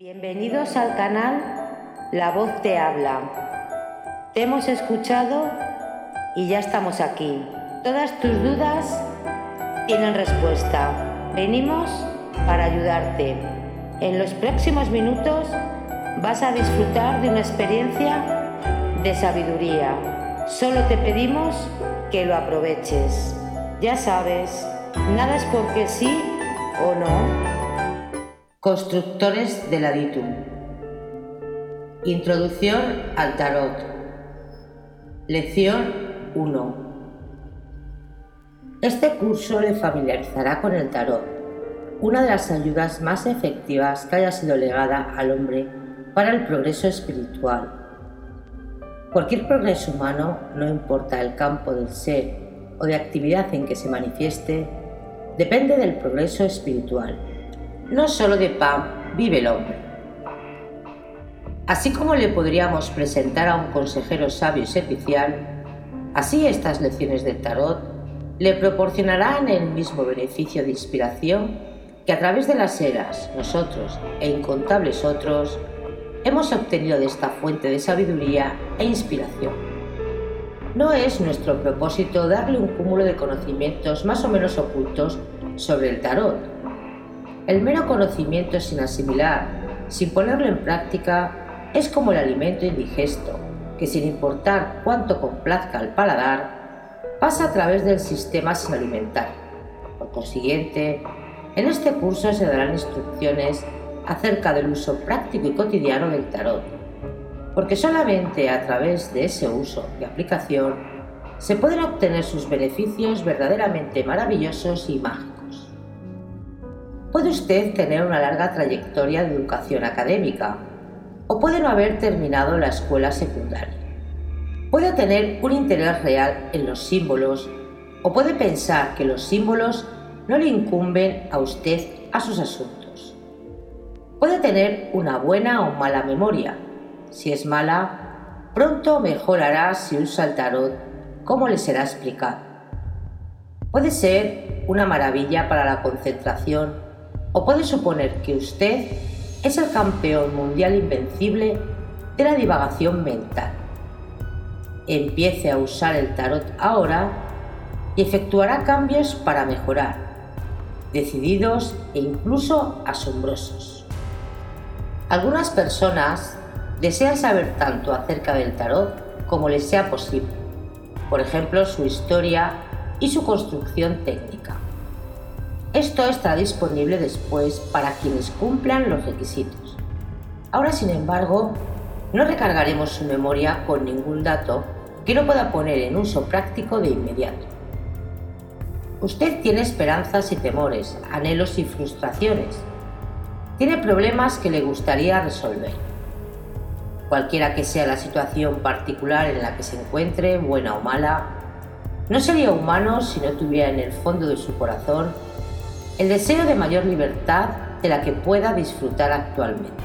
Bienvenidos al canal La Voz Te Habla. Te hemos escuchado y ya estamos aquí. Todas tus dudas tienen respuesta. Venimos para ayudarte. En los próximos minutos vas a disfrutar de una experiencia de sabiduría. Solo te pedimos que lo aproveches. Ya sabes, nada es porque sí o no Constructores del Aditum. Introducción al Tarot. Lección 1. Este curso le familiarizará con el Tarot, una de las ayudas más efectivas que haya sido legada al hombre para el progreso espiritual. Cualquier progreso humano, no importa el campo del ser o de actividad en que se manifieste, depende del progreso espiritual no solo de pan vive el hombre. Así como le podríamos presentar a un consejero sabio y servicial, así estas lecciones del tarot le proporcionarán el mismo beneficio de inspiración que a través de las eras nosotros e incontables otros hemos obtenido de esta fuente de sabiduría e inspiración. No es nuestro propósito darle un cúmulo de conocimientos más o menos ocultos sobre el tarot, el mero conocimiento sin asimilar, sin ponerlo en práctica, es como el alimento indigesto, que sin importar cuánto complazca al paladar, pasa a través del sistema sin alimentar. Por consiguiente, en este curso se darán instrucciones acerca del uso práctico y cotidiano del tarot, porque solamente a través de ese uso y aplicación se pueden obtener sus beneficios verdaderamente maravillosos y mágicos. Puede usted tener una larga trayectoria de educación académica o puede no haber terminado la escuela secundaria. Puede tener un interés real en los símbolos o puede pensar que los símbolos no le incumben a usted a sus asuntos. Puede tener una buena o mala memoria. Si es mala, pronto mejorará si usa el tarot como le será explicado. Puede ser una maravilla para la concentración o puede suponer que usted es el campeón mundial invencible de la divagación mental. Empiece a usar el tarot ahora y efectuará cambios para mejorar, decididos e incluso asombrosos. Algunas personas desean saber tanto acerca del tarot como les sea posible, por ejemplo su historia y su construcción técnica. Esto estará disponible después para quienes cumplan los requisitos. Ahora, sin embargo, no recargaremos su memoria con ningún dato que no pueda poner en uso práctico de inmediato. Usted tiene esperanzas y temores, anhelos y frustraciones. Tiene problemas que le gustaría resolver. Cualquiera que sea la situación particular en la que se encuentre, buena o mala, no sería humano si no tuviera en el fondo de su corazón el deseo de mayor libertad de la que pueda disfrutar actualmente.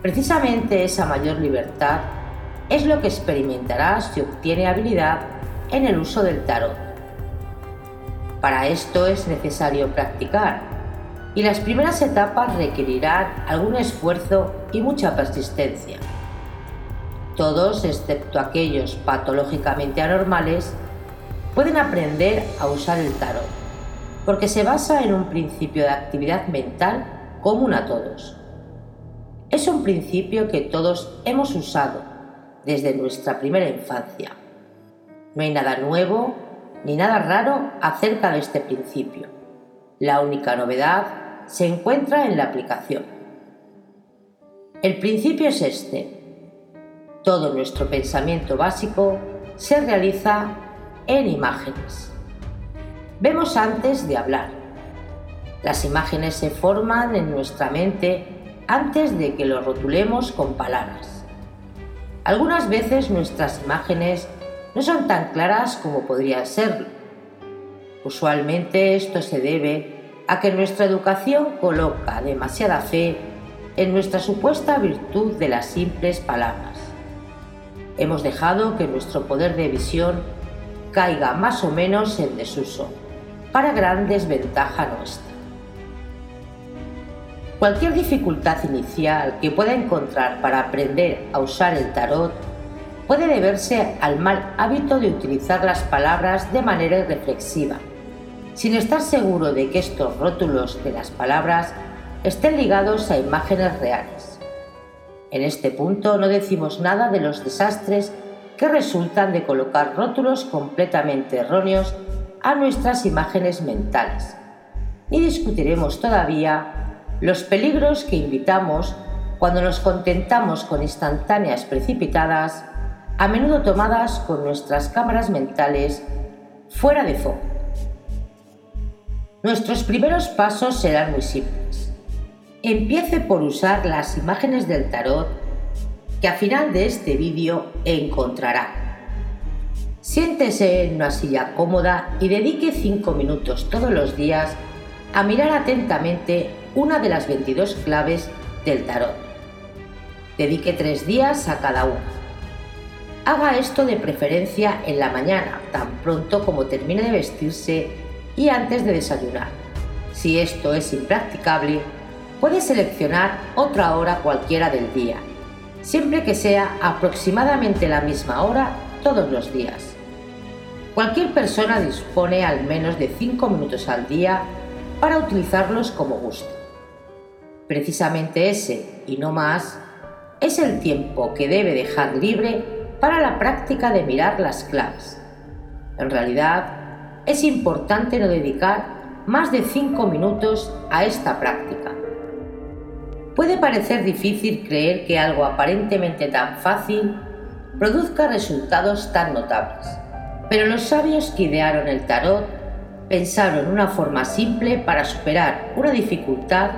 Precisamente esa mayor libertad es lo que experimentará si obtiene habilidad en el uso del tarot. Para esto es necesario practicar y las primeras etapas requerirán algún esfuerzo y mucha persistencia. Todos, excepto aquellos patológicamente anormales, pueden aprender a usar el tarot porque se basa en un principio de actividad mental común a todos. Es un principio que todos hemos usado desde nuestra primera infancia. No hay nada nuevo ni nada raro acerca de este principio. La única novedad se encuentra en la aplicación. El principio es este. Todo nuestro pensamiento básico se realiza en imágenes. Vemos antes de hablar. Las imágenes se forman en nuestra mente antes de que lo rotulemos con palabras. Algunas veces nuestras imágenes no son tan claras como podrían serlo. Usualmente esto se debe a que nuestra educación coloca demasiada fe en nuestra supuesta virtud de las simples palabras. Hemos dejado que nuestro poder de visión caiga más o menos en desuso para gran desventaja nuestra. Cualquier dificultad inicial que pueda encontrar para aprender a usar el tarot puede deberse al mal hábito de utilizar las palabras de manera irreflexiva, sin estar seguro de que estos rótulos de las palabras estén ligados a imágenes reales. En este punto no decimos nada de los desastres que resultan de colocar rótulos completamente erróneos a nuestras imágenes mentales, ni discutiremos todavía los peligros que invitamos cuando nos contentamos con instantáneas precipitadas, a menudo tomadas con nuestras cámaras mentales fuera de foco. Nuestros primeros pasos serán muy simples. Empiece por usar las imágenes del tarot que al final de este vídeo encontrará. Siéntese en una silla cómoda y dedique 5 minutos todos los días a mirar atentamente una de las 22 claves del tarot. Dedique tres días a cada una. Haga esto de preferencia en la mañana, tan pronto como termine de vestirse y antes de desayunar. Si esto es impracticable, puede seleccionar otra hora cualquiera del día, siempre que sea aproximadamente la misma hora todos los días. Cualquier persona dispone al menos de 5 minutos al día para utilizarlos como guste. Precisamente ese, y no más, es el tiempo que debe dejar libre para la práctica de mirar las claves. En realidad, es importante no dedicar más de 5 minutos a esta práctica. Puede parecer difícil creer que algo aparentemente tan fácil produzca resultados tan notables, pero los sabios que idearon el tarot pensaron una forma simple para superar una dificultad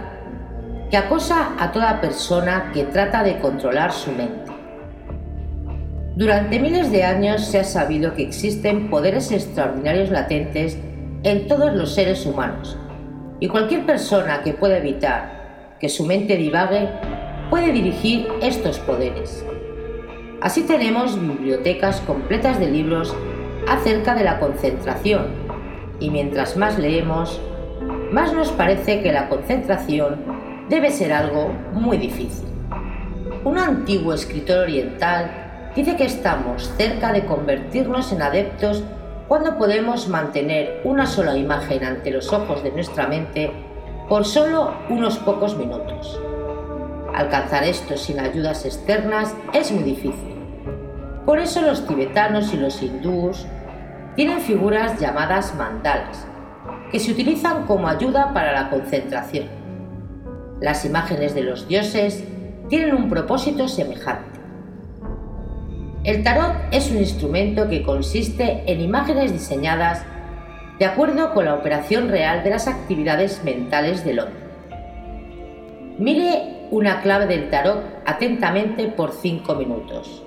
que acosa a toda persona que trata de controlar su mente. Durante miles de años se ha sabido que existen poderes extraordinarios latentes en todos los seres humanos y cualquier persona que pueda evitar que su mente divague puede dirigir estos poderes. Así tenemos bibliotecas completas de libros acerca de la concentración y mientras más leemos, más nos parece que la concentración debe ser algo muy difícil. Un antiguo escritor oriental dice que estamos cerca de convertirnos en adeptos cuando podemos mantener una sola imagen ante los ojos de nuestra mente por solo unos pocos minutos. Alcanzar esto sin ayudas externas es muy difícil. Por eso los tibetanos y los hindús tienen figuras llamadas mandalas, que se utilizan como ayuda para la concentración. Las imágenes de los dioses tienen un propósito semejante. El tarot es un instrumento que consiste en imágenes diseñadas de acuerdo con la operación real de las actividades mentales del hombre. Mire una clave del tarot atentamente por 5 minutos.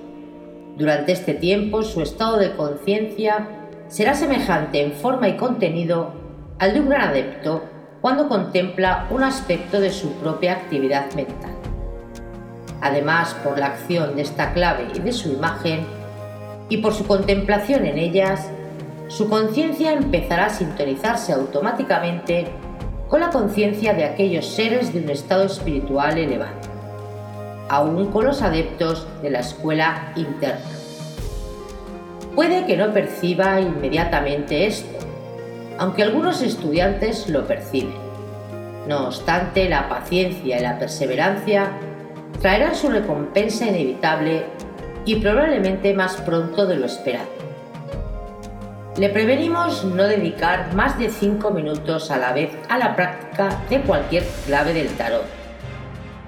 Durante este tiempo su estado de conciencia será semejante en forma y contenido al de un gran adepto cuando contempla un aspecto de su propia actividad mental. Además, por la acción de esta clave y de su imagen, y por su contemplación en ellas, su conciencia empezará a sintonizarse automáticamente con la conciencia de aquellos seres de un estado espiritual elevado, aún con los adeptos de la escuela interna. Puede que no perciba inmediatamente esto, aunque algunos estudiantes lo perciben. No obstante, la paciencia y la perseverancia traerán su recompensa inevitable y probablemente más pronto de lo esperado. Le prevenimos no dedicar más de 5 minutos a la vez a la práctica de cualquier clave del tarot.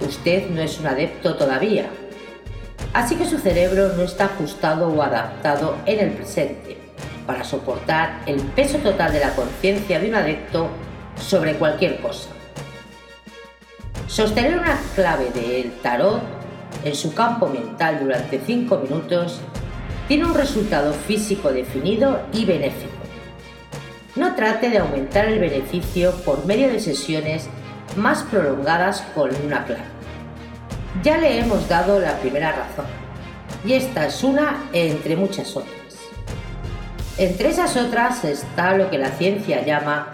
Usted no es un adepto todavía, así que su cerebro no está ajustado o adaptado en el presente para soportar el peso total de la conciencia de un adepto sobre cualquier cosa. Sostener una clave del tarot en su campo mental durante 5 minutos tiene un resultado físico definido y benéfico. No trate de aumentar el beneficio por medio de sesiones más prolongadas con una clave. Ya le hemos dado la primera razón, y esta es una entre muchas otras. Entre esas otras está lo que la ciencia llama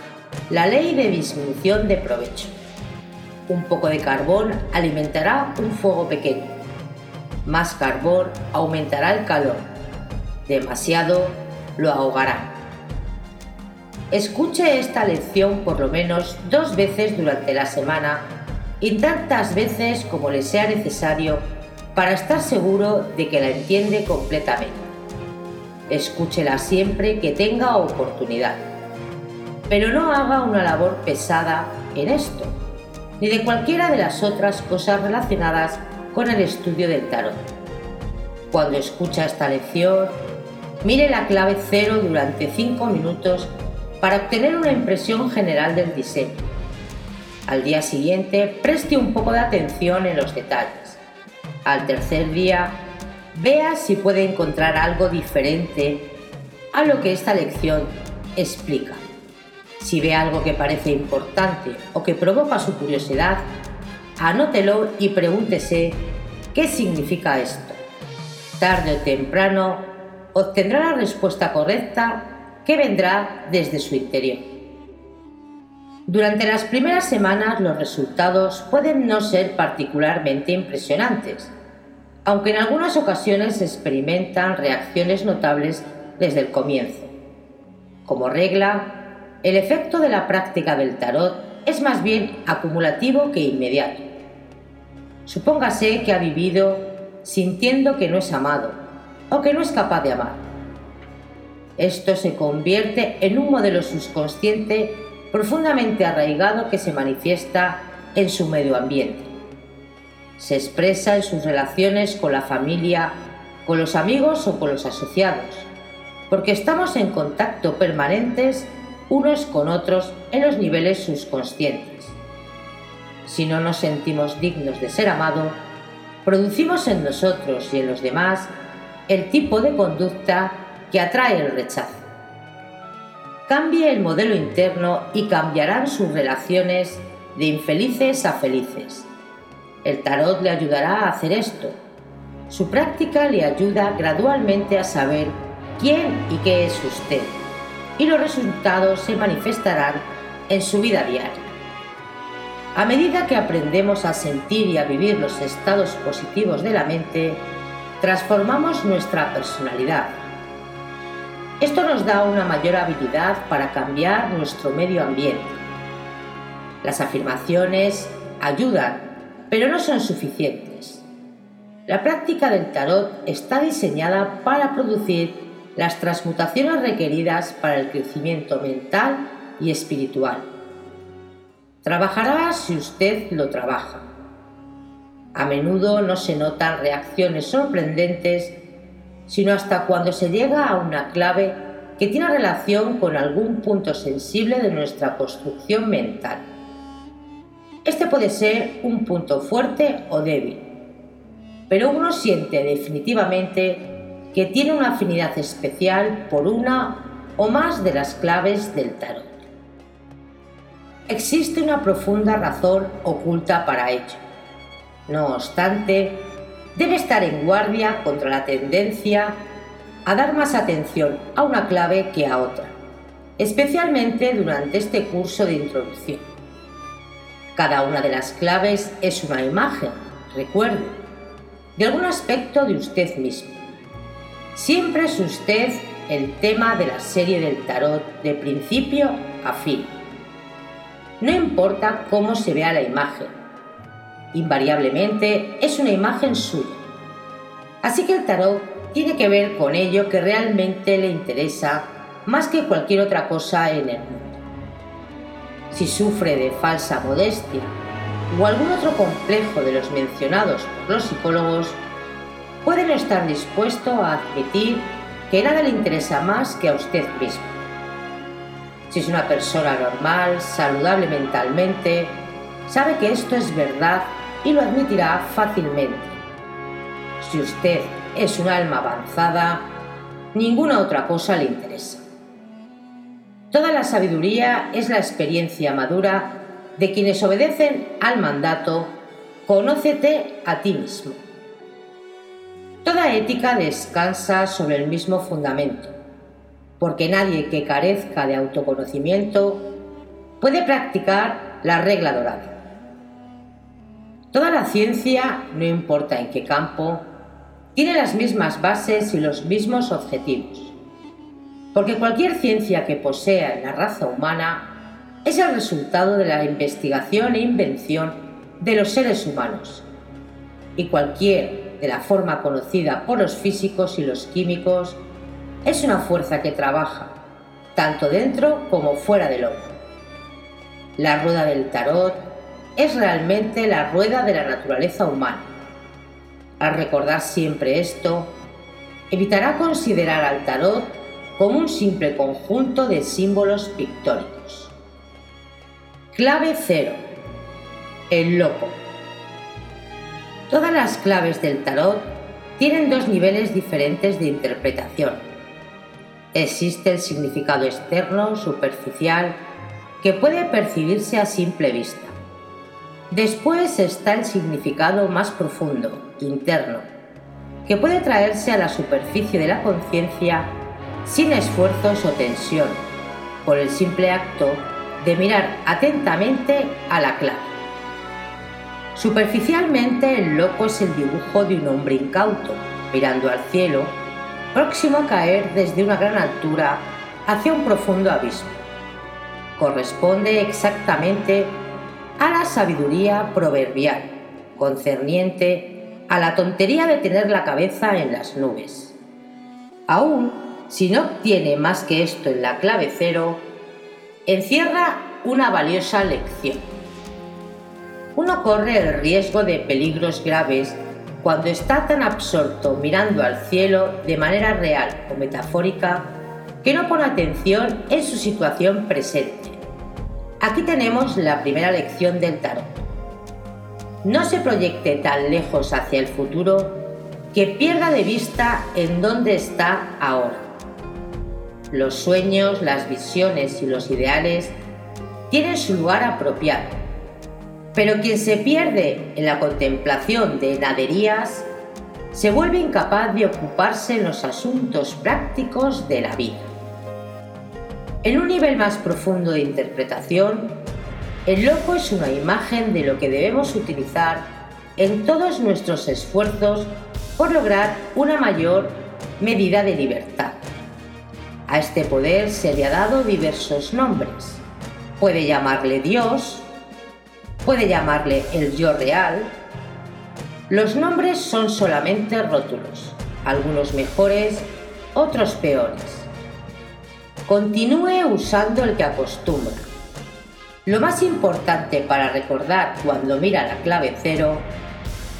la ley de disminución de provecho. Un poco de carbón alimentará un fuego pequeño. Más carbón aumentará el calor. Demasiado lo ahogará. Escuche esta lección por lo menos dos veces durante la semana y tantas veces como le sea necesario para estar seguro de que la entiende completamente. Escúchela siempre que tenga oportunidad. Pero no haga una labor pesada en esto, ni de cualquiera de las otras cosas relacionadas con el estudio del tarot. Cuando escucha esta lección, mire la clave cero durante 5 minutos para obtener una impresión general del diseño. Al día siguiente, preste un poco de atención en los detalles. Al tercer día, vea si puede encontrar algo diferente a lo que esta lección explica. Si ve algo que parece importante o que provoca su curiosidad, anótelo y pregúntese qué significa esto. Tarde o temprano obtendrá la respuesta correcta que vendrá desde su interior. Durante las primeras semanas los resultados pueden no ser particularmente impresionantes, aunque en algunas ocasiones se experimentan reacciones notables desde el comienzo. Como regla, el efecto de la práctica del tarot es más bien acumulativo que inmediato. Supóngase que ha vivido sintiendo que no es amado o que no es capaz de amar esto se convierte en un modelo subconsciente profundamente arraigado que se manifiesta en su medio ambiente. Se expresa en sus relaciones con la familia, con los amigos o con los asociados, porque estamos en contacto permanentes unos con otros en los niveles subconscientes. Si no nos sentimos dignos de ser amados, producimos en nosotros y en los demás el tipo de conducta que atrae el rechazo. Cambie el modelo interno y cambiarán sus relaciones de infelices a felices. El tarot le ayudará a hacer esto. Su práctica le ayuda gradualmente a saber quién y qué es usted y los resultados se manifestarán en su vida diaria. A medida que aprendemos a sentir y a vivir los estados positivos de la mente, transformamos nuestra personalidad, esto nos da una mayor habilidad para cambiar nuestro medio ambiente. Las afirmaciones ayudan, pero no son suficientes. La práctica del tarot está diseñada para producir las transmutaciones requeridas para el crecimiento mental y espiritual. Trabajará si usted lo trabaja. A menudo no se notan reacciones sorprendentes sino hasta cuando se llega a una clave que tiene relación con algún punto sensible de nuestra construcción mental. Este puede ser un punto fuerte o débil, pero uno siente definitivamente que tiene una afinidad especial por una o más de las claves del tarot. Existe una profunda razón oculta para ello. No obstante, debe estar en guardia contra la tendencia a dar más atención a una clave que a otra, especialmente durante este curso de introducción. Cada una de las claves es una imagen, recuerde, de algún aspecto de usted mismo. Siempre es usted el tema de la serie del tarot de principio a fin. No importa cómo se vea la imagen, invariablemente es una imagen suya. Así que el tarot tiene que ver con ello que realmente le interesa más que cualquier otra cosa en el mundo. Si sufre de falsa modestia o algún otro complejo de los mencionados por los psicólogos, puede no estar dispuesto a admitir que nada le interesa más que a usted mismo. Si es una persona normal, saludable mentalmente, sabe que esto es verdad y lo admitirá fácilmente. Si usted es un alma avanzada, ninguna otra cosa le interesa. Toda la sabiduría es la experiencia madura de quienes obedecen al mandato Conócete a ti mismo. Toda ética descansa sobre el mismo fundamento, porque nadie que carezca de autoconocimiento puede practicar la regla dorada. Toda la ciencia, no importa en qué campo, tiene las mismas bases y los mismos objetivos. Porque cualquier ciencia que posea la raza humana es el resultado de la investigación e invención de los seres humanos. Y cualquier de la forma conocida por los físicos y los químicos es una fuerza que trabaja, tanto dentro como fuera del hombre. La rueda del tarot es realmente la rueda de la naturaleza humana. Al recordar siempre esto, evitará considerar al tarot como un simple conjunto de símbolos pictóricos. Clave 0. El loco. Todas las claves del tarot tienen dos niveles diferentes de interpretación. Existe el significado externo, superficial, que puede percibirse a simple vista. Después está el significado más profundo, interno, que puede traerse a la superficie de la conciencia sin esfuerzos o tensión, por el simple acto de mirar atentamente a la clave. Superficialmente el loco es el dibujo de un hombre incauto, mirando al cielo, próximo a caer desde una gran altura hacia un profundo abismo. Corresponde exactamente a la sabiduría proverbial, concerniente a la tontería de tener la cabeza en las nubes. Aún si no obtiene más que esto en la clave cero, encierra una valiosa lección. Uno corre el riesgo de peligros graves cuando está tan absorto mirando al cielo de manera real o metafórica que no pone atención en su situación presente Aquí tenemos la primera lección del tarot. No se proyecte tan lejos hacia el futuro que pierda de vista en dónde está ahora. Los sueños, las visiones y los ideales tienen su lugar apropiado, pero quien se pierde en la contemplación de naderías se vuelve incapaz de ocuparse en los asuntos prácticos de la vida. En un nivel más profundo de interpretación, el loco es una imagen de lo que debemos utilizar en todos nuestros esfuerzos por lograr una mayor medida de libertad. A este poder se le ha dado diversos nombres. Puede llamarle Dios, puede llamarle el yo real. Los nombres son solamente rótulos, algunos mejores, otros peores continúe usando el que acostumbra. Lo más importante para recordar cuando mira la clave cero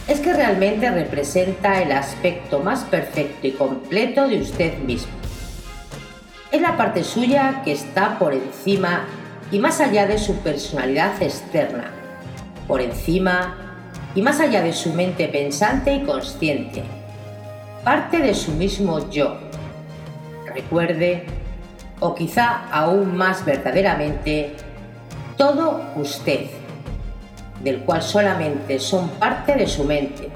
es que realmente representa el aspecto más perfecto y completo de usted mismo. Es la parte suya que está por encima y más allá de su personalidad externa, por encima y más allá de su mente pensante y consciente, parte de su mismo yo. Recuerde o quizá aún más verdaderamente, todo usted, del cual solamente son parte de su mente,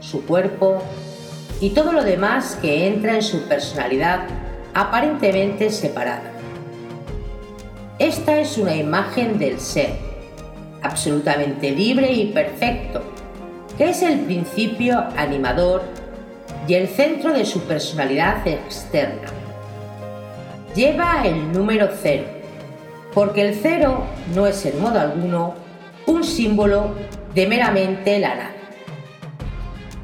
su cuerpo y todo lo demás que entra en su personalidad aparentemente separada. Esta es una imagen del ser, absolutamente libre y perfecto, que es el principio animador y el centro de su personalidad externa lleva el número cero, porque el cero no es en modo alguno un símbolo de meramente la nada.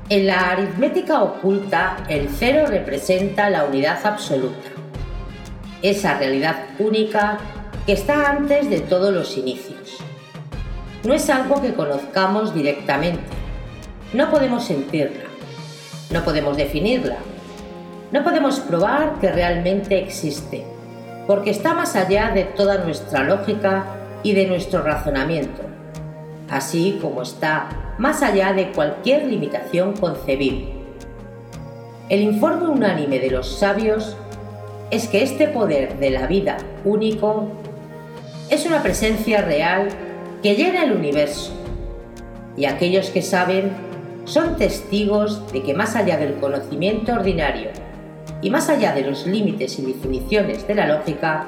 En la aritmética oculta, el cero representa la unidad absoluta, esa realidad única que está antes de todos los inicios. No es algo que conozcamos directamente, no podemos sentirla, no podemos definirla, no podemos probar que realmente existe, porque está más allá de toda nuestra lógica y de nuestro razonamiento, así como está más allá de cualquier limitación concebible. El informe unánime de los sabios es que este poder de la vida único es una presencia real que llena el universo, y aquellos que saben son testigos de que más allá del conocimiento ordinario y más allá de los límites y definiciones de la lógica,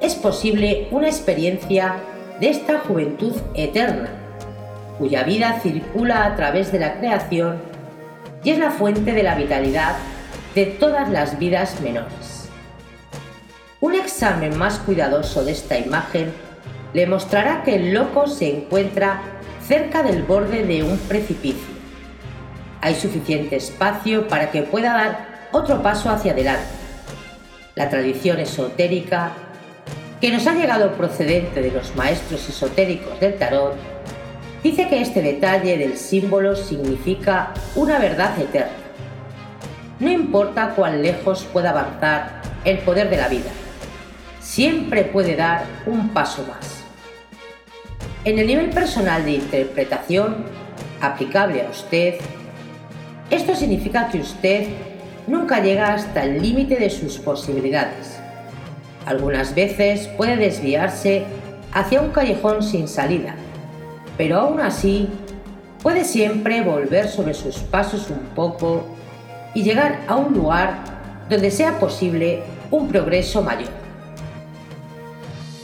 es posible una experiencia de esta juventud eterna, cuya vida circula a través de la creación y es la fuente de la vitalidad de todas las vidas menores. Un examen más cuidadoso de esta imagen le mostrará que el loco se encuentra cerca del borde de un precipicio. Hay suficiente espacio para que pueda dar otro paso hacia adelante. La tradición esotérica, que nos ha llegado procedente de los maestros esotéricos del tarot, dice que este detalle del símbolo significa una verdad eterna. No importa cuán lejos pueda avanzar el poder de la vida, siempre puede dar un paso más. En el nivel personal de interpretación aplicable a usted, esto significa que usted nunca llega hasta el límite de sus posibilidades. Algunas veces puede desviarse hacia un callejón sin salida, pero aún así puede siempre volver sobre sus pasos un poco y llegar a un lugar donde sea posible un progreso mayor.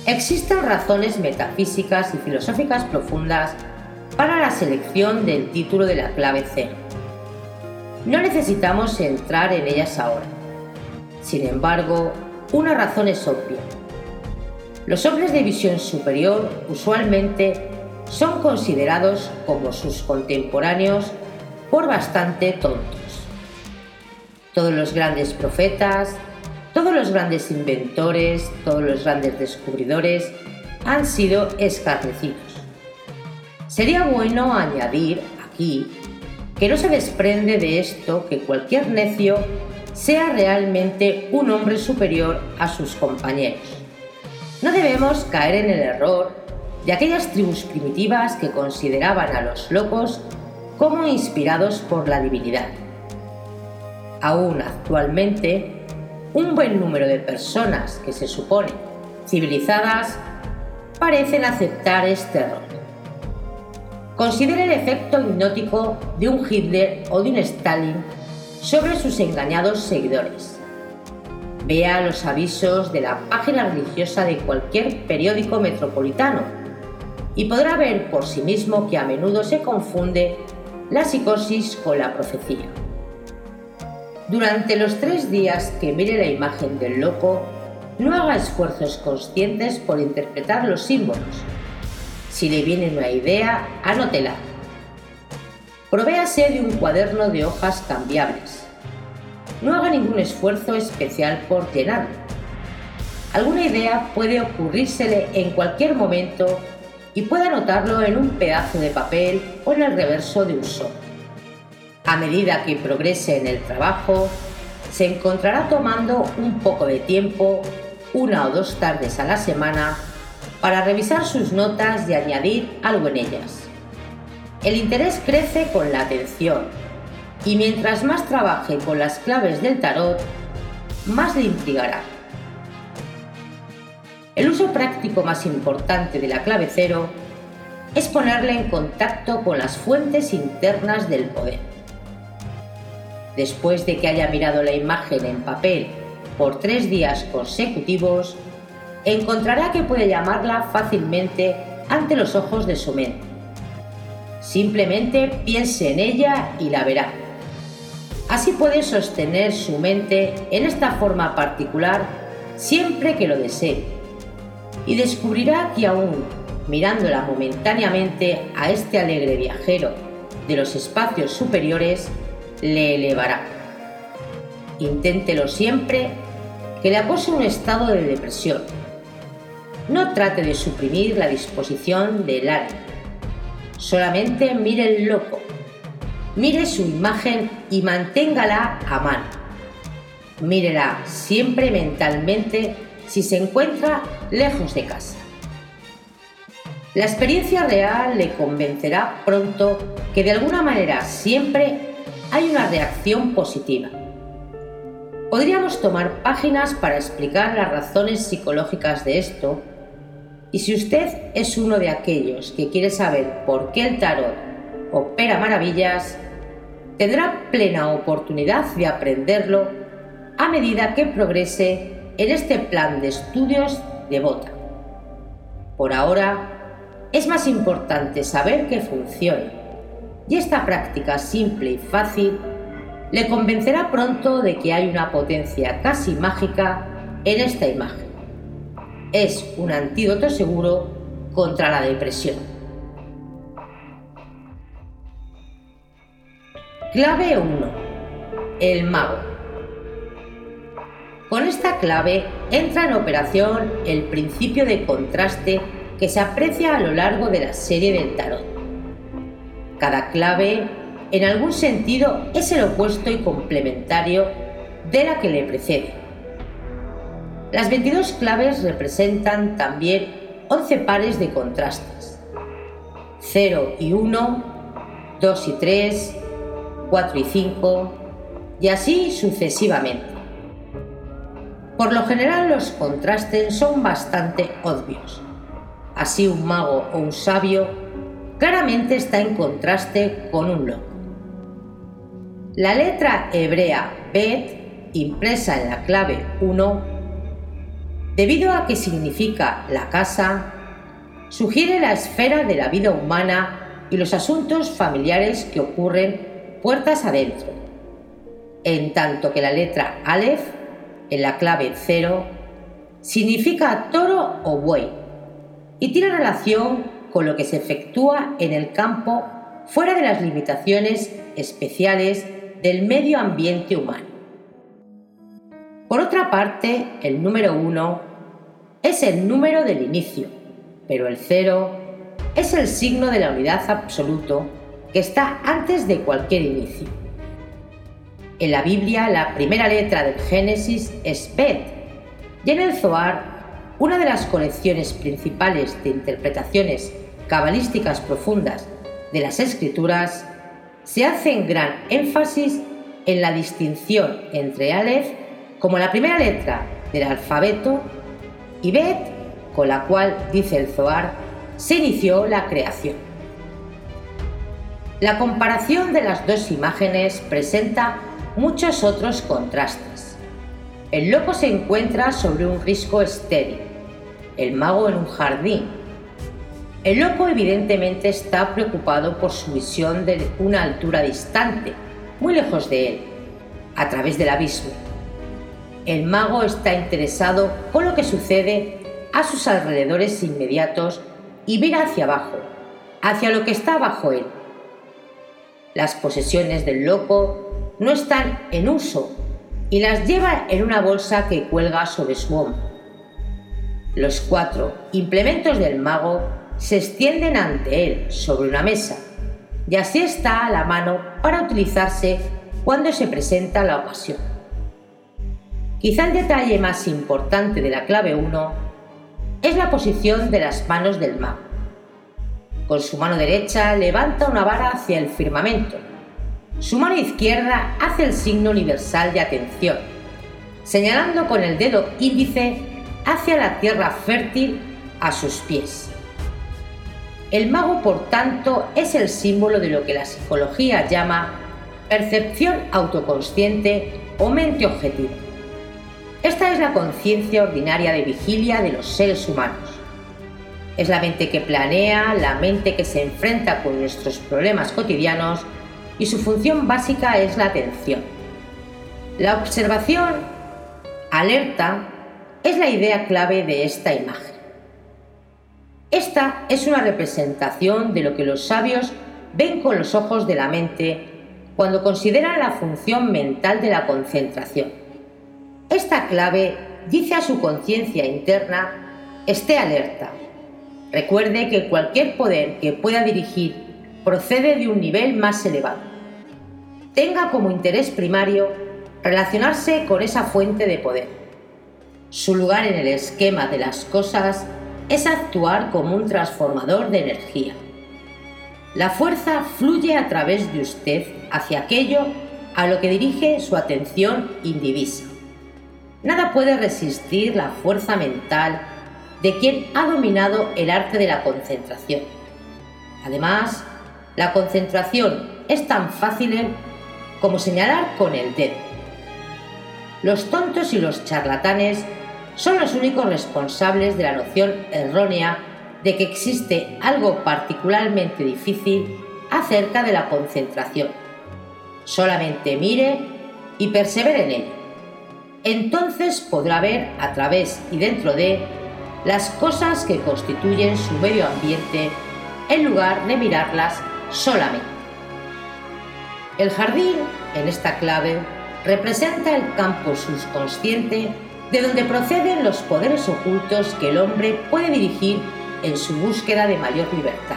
Existen razones metafísicas y filosóficas profundas para la selección del título de la clave cero. No necesitamos entrar en ellas ahora. Sin embargo, una razón es obvia. Los hombres de visión superior usualmente son considerados como sus contemporáneos por bastante tontos. Todos los grandes profetas, todos los grandes inventores, todos los grandes descubridores han sido escarnecidos. Sería bueno añadir aquí que no se desprende de esto que cualquier necio sea realmente un hombre superior a sus compañeros. No debemos caer en el error de aquellas tribus primitivas que consideraban a los locos como inspirados por la divinidad. Aún actualmente, un buen número de personas que se suponen civilizadas parecen aceptar este error. Considere el efecto hipnótico de un Hitler o de un Stalin sobre sus engañados seguidores. Vea los avisos de la página religiosa de cualquier periódico metropolitano y podrá ver por sí mismo que a menudo se confunde la psicosis con la profecía. Durante los tres días que mire la imagen del loco, no haga esfuerzos conscientes por interpretar los símbolos. Si le viene una idea, anótela. Provéase de un cuaderno de hojas cambiables. No haga ningún esfuerzo especial por llenarlo. Alguna idea puede ocurrírsele en cualquier momento y puede anotarlo en un pedazo de papel o en el reverso de un sobre. A medida que progrese en el trabajo, se encontrará tomando un poco de tiempo, una o dos tardes a la semana, para revisar sus notas y añadir algo en ellas. El interés crece con la atención y mientras más trabaje con las claves del tarot, más le intrigará. El uso práctico más importante de la clave cero es ponerle en contacto con las fuentes internas del poder después de que haya mirado la imagen en papel por tres días consecutivos, encontrará que puede llamarla fácilmente ante los ojos de su mente. Simplemente piense en ella y la verá. Así puede sostener su mente en esta forma particular siempre que lo desee. Y descubrirá que aún mirándola momentáneamente a este alegre viajero de los espacios superiores, le elevará. Inténtelo siempre que le acose un estado de depresión. No trate de suprimir la disposición del ánimo. Solamente mire el loco. Mire su imagen y manténgala a mano. Mírela siempre mentalmente si se encuentra lejos de casa. La experiencia real le convencerá pronto que de alguna manera siempre hay una reacción positiva. Podríamos tomar páginas para explicar las razones psicológicas de esto, y si usted es uno de aquellos que quiere saber por qué el tarot opera maravillas, tendrá plena oportunidad de aprenderlo a medida que progrese en este plan de estudios de Bota. Por ahora, es más importante saber que funciona. Y esta práctica simple y fácil le convencerá pronto de que hay una potencia casi mágica en esta imagen. Es un antídoto seguro contra la depresión. Clave 1. El mago. Con esta clave entra en operación el principio de contraste que se aprecia a lo largo de la serie del tarot. Cada clave, en algún sentido, es el opuesto y complementario de la que le precede. Las 22 claves representan también 11 pares de contrastes. 0 y 1, 2 y 3, 4 y 5, y así sucesivamente. Por lo general los contrastes son bastante obvios Así un mago o un sabio claramente está en contraste con un loco. La letra hebrea Bet, impresa en la clave 1, debido a que significa la casa, sugiere la esfera de la vida humana y los asuntos familiares que ocurren puertas adentro, en tanto que la letra Aleph, en la clave 0, significa toro o buey, y tiene relación con lo que se efectúa en el campo fuera de las limitaciones especiales del medio ambiente humano. Por otra parte, el número 1 es el número del inicio, pero el 0 es el signo de la unidad absoluto que está antes de cualquier inicio. En la Biblia, la primera letra del Génesis es Bet, y en el Zohar, una de las colecciones principales de interpretaciones cabalísticas profundas de las escrituras, se hace gran énfasis en la distinción entre Aleph como la primera letra del alfabeto y Bet, con la cual, dice el Zohar, se inició la creación. La comparación de las dos imágenes presenta muchos otros contrastes. El loco se encuentra sobre un risco estéril, el mago en un jardín. El loco evidentemente está preocupado por su visión de una altura distante, muy lejos de él, a través del abismo. El mago está interesado con lo que sucede a sus alrededores inmediatos y mira hacia abajo, hacia lo que está bajo él. Las posesiones del loco no están en uso y las lleva en una bolsa que cuelga sobre su hombro. Los cuatro implementos del mago se extienden ante él sobre una mesa y así está a la mano para utilizarse cuando se presenta la ocasión. Quizá el detalle más importante de la clave 1 es la posición de las manos del mago. Con su mano derecha levanta una vara hacia el firmamento. Su mano izquierda hace el signo universal de atención, señalando con el dedo índice hacia la tierra fértil a sus pies. El mago, por tanto, es el símbolo de lo que la psicología llama percepción autoconsciente o mente objetiva. Esta es la conciencia ordinaria de vigilia de los seres humanos. Es la mente que planea, la mente que se enfrenta con nuestros problemas cotidianos y su función básica es la atención. La observación alerta es la idea clave de esta imagen. Esta es una representación de lo que los sabios ven con los ojos de la mente cuando consideran la función mental de la concentración. Esta clave dice a su conciencia interna, esté alerta. Recuerde que cualquier poder que pueda dirigir procede de un nivel más elevado. Tenga como interés primario relacionarse con esa fuente de poder su lugar en el esquema de las cosas es actuar como un transformador de energía. La fuerza fluye a través de usted hacia aquello a lo que dirige su atención indivisa. Nada puede resistir la fuerza mental de quien ha dominado el arte de la concentración. Además, la concentración es tan fácil como señalar con el dedo. Los tontos y los charlatanes son los únicos responsables de la noción errónea de que existe algo particularmente difícil acerca de la concentración. Solamente mire y persevere en ello. Entonces podrá ver a través y dentro de las cosas que constituyen su medio ambiente en lugar de mirarlas solamente. El jardín, en esta clave, representa el campo subconsciente de donde proceden los poderes ocultos que el hombre puede dirigir en su búsqueda de mayor libertad.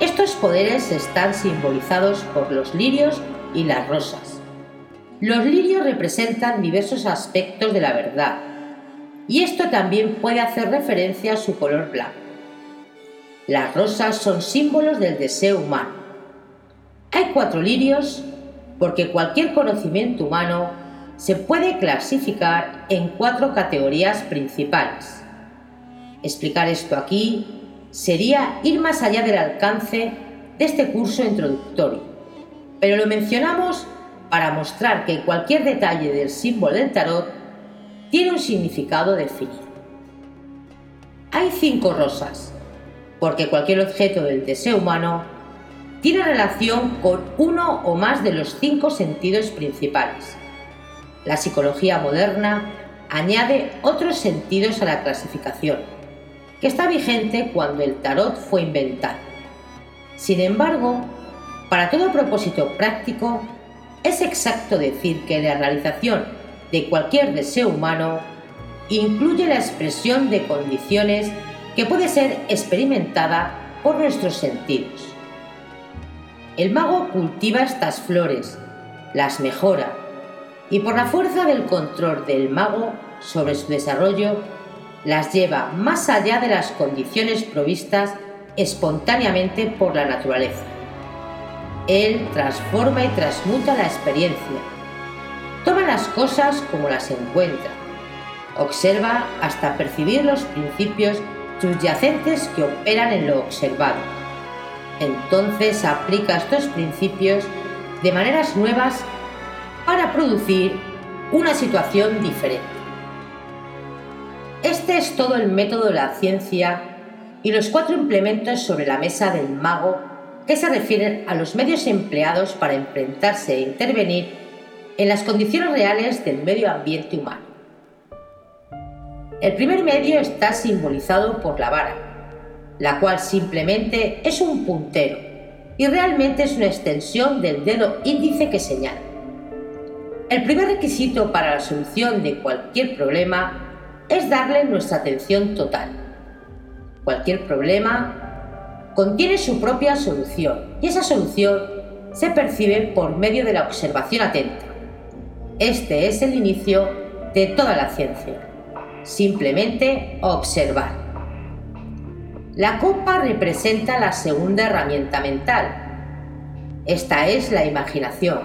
Estos poderes están simbolizados por los lirios y las rosas. Los lirios representan diversos aspectos de la verdad, y esto también puede hacer referencia a su color blanco. Las rosas son símbolos del deseo humano. Hay cuatro lirios porque cualquier conocimiento humano se puede clasificar en cuatro categorías principales. Explicar esto aquí sería ir más allá del alcance de este curso introductorio, pero lo mencionamos para mostrar que cualquier detalle del símbolo del tarot tiene un significado definido. Hay cinco rosas, porque cualquier objeto del deseo humano tiene relación con uno o más de los cinco sentidos principales. La psicología moderna añade otros sentidos a la clasificación que está vigente cuando el tarot fue inventado. Sin embargo, para todo propósito práctico, es exacto decir que la realización de cualquier deseo humano incluye la expresión de condiciones que puede ser experimentada por nuestros sentidos. El mago cultiva estas flores, las mejora, y por la fuerza del control del mago sobre su desarrollo, las lleva más allá de las condiciones provistas espontáneamente por la naturaleza. Él transforma y transmuta la experiencia. Toma las cosas como las encuentra. Observa hasta percibir los principios subyacentes que operan en lo observado. Entonces aplica estos principios de maneras nuevas para producir una situación diferente. Este es todo el método de la ciencia y los cuatro implementos sobre la mesa del mago que se refieren a los medios empleados para enfrentarse e intervenir en las condiciones reales del medio ambiente humano. El primer medio está simbolizado por la vara, la cual simplemente es un puntero y realmente es una extensión del dedo índice que señala. El primer requisito para la solución de cualquier problema es darle nuestra atención total. Cualquier problema contiene su propia solución y esa solución se percibe por medio de la observación atenta. Este es el inicio de toda la ciencia. Simplemente observar. La copa representa la segunda herramienta mental. Esta es la imaginación.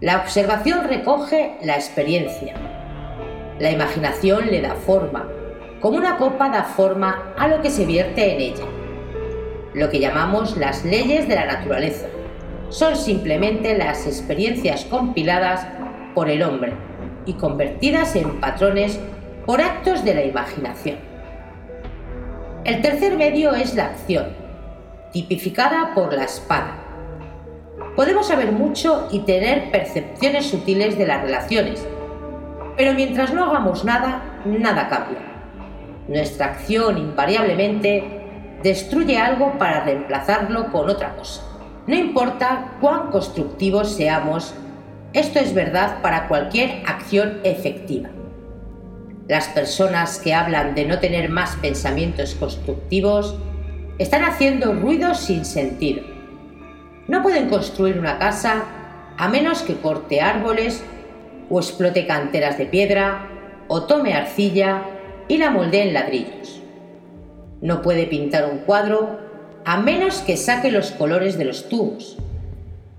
La observación recoge la experiencia la imaginación le da forma, como una copa da forma a lo que se vierte en ella. Lo que llamamos las leyes de la naturaleza son simplemente las experiencias compiladas por el hombre y convertidas en patrones por actos de la imaginación. El tercer medio es la acción, tipificada por la espada. Podemos saber mucho y tener percepciones sutiles de las relaciones, pero mientras no hagamos nada, nada cambia. Nuestra acción invariablemente destruye algo para reemplazarlo con otra cosa. No importa cuán constructivos seamos, esto es verdad para cualquier acción efectiva. Las personas que hablan de no tener más pensamientos constructivos están haciendo ruidos sin sentido. No pueden construir una casa a menos que corte árboles o explote canteras de piedra, o tome arcilla y la moldee en ladrillos. No puede pintar un cuadro a menos que saque los colores de los tubos.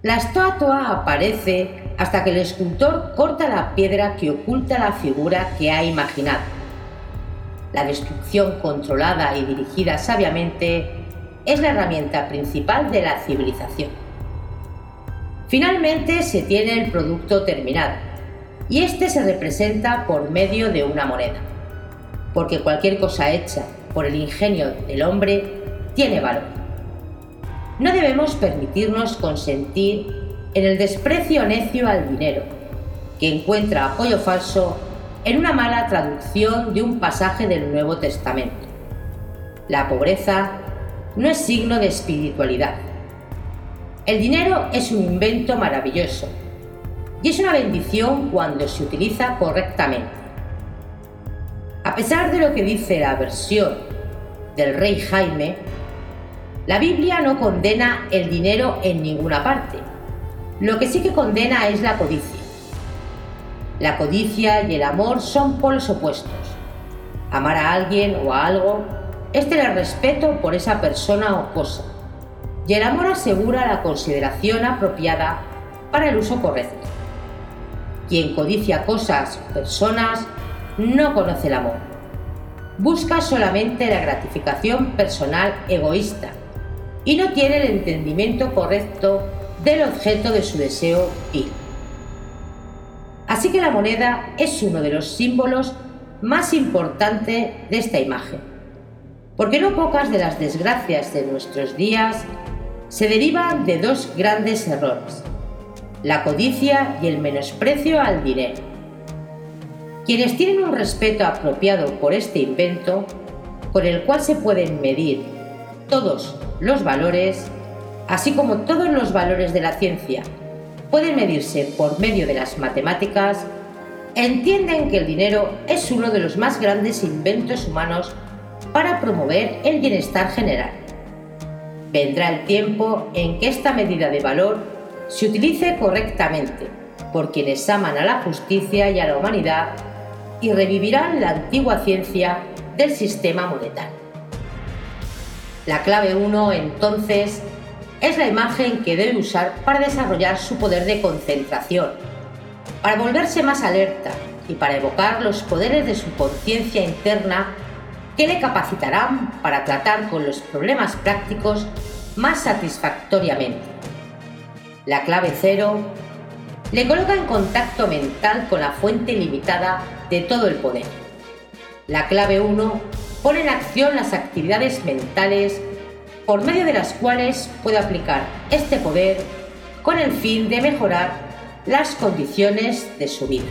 La estatua aparece hasta que el escultor corta la piedra que oculta la figura que ha imaginado. La destrucción controlada y dirigida sabiamente es la herramienta principal de la civilización. Finalmente se tiene el producto terminado, y este se representa por medio de una moneda, porque cualquier cosa hecha por el ingenio del hombre tiene valor. No debemos permitirnos consentir en el desprecio necio al dinero, que encuentra apoyo falso en una mala traducción de un pasaje del Nuevo Testamento. La pobreza no es signo de espiritualidad. El dinero es un invento maravilloso y es una bendición cuando se utiliza correctamente. A pesar de lo que dice la versión del rey Jaime, la Biblia no condena el dinero en ninguna parte. Lo que sí que condena es la codicia. La codicia y el amor son polos opuestos. Amar a alguien o a algo es tener respeto por esa persona o cosa. Y el amor asegura la consideración apropiada para el uso correcto. Quien codicia cosas personas no conoce el amor. Busca solamente la gratificación personal egoísta y no tiene el entendimiento correcto del objeto de su deseo vil. Así que la moneda es uno de los símbolos más importantes de esta imagen, porque no pocas de las desgracias de nuestros días se derivan de dos grandes errores, la codicia y el menosprecio al dinero. Quienes tienen un respeto apropiado por este invento, con el cual se pueden medir todos los valores, así como todos los valores de la ciencia pueden medirse por medio de las matemáticas, entienden que el dinero es uno de los más grandes inventos humanos para promover el bienestar general. Vendrá el tiempo en que esta medida de valor se utilice correctamente por quienes aman a la justicia y a la humanidad y revivirán la antigua ciencia del sistema monetario. La clave 1 entonces es la imagen que debe usar para desarrollar su poder de concentración, para volverse más alerta y para evocar los poderes de su conciencia interna que le capacitarán para tratar con los problemas prácticos más satisfactoriamente. La clave cero le coloca en contacto mental con la fuente limitada de todo el poder. La clave 1 pone en acción las actividades mentales por medio de las cuales puede aplicar este poder con el fin de mejorar las condiciones de su vida.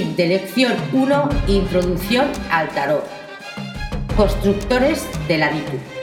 De lección 1, Introducción al tarot. Constructores de la virtud.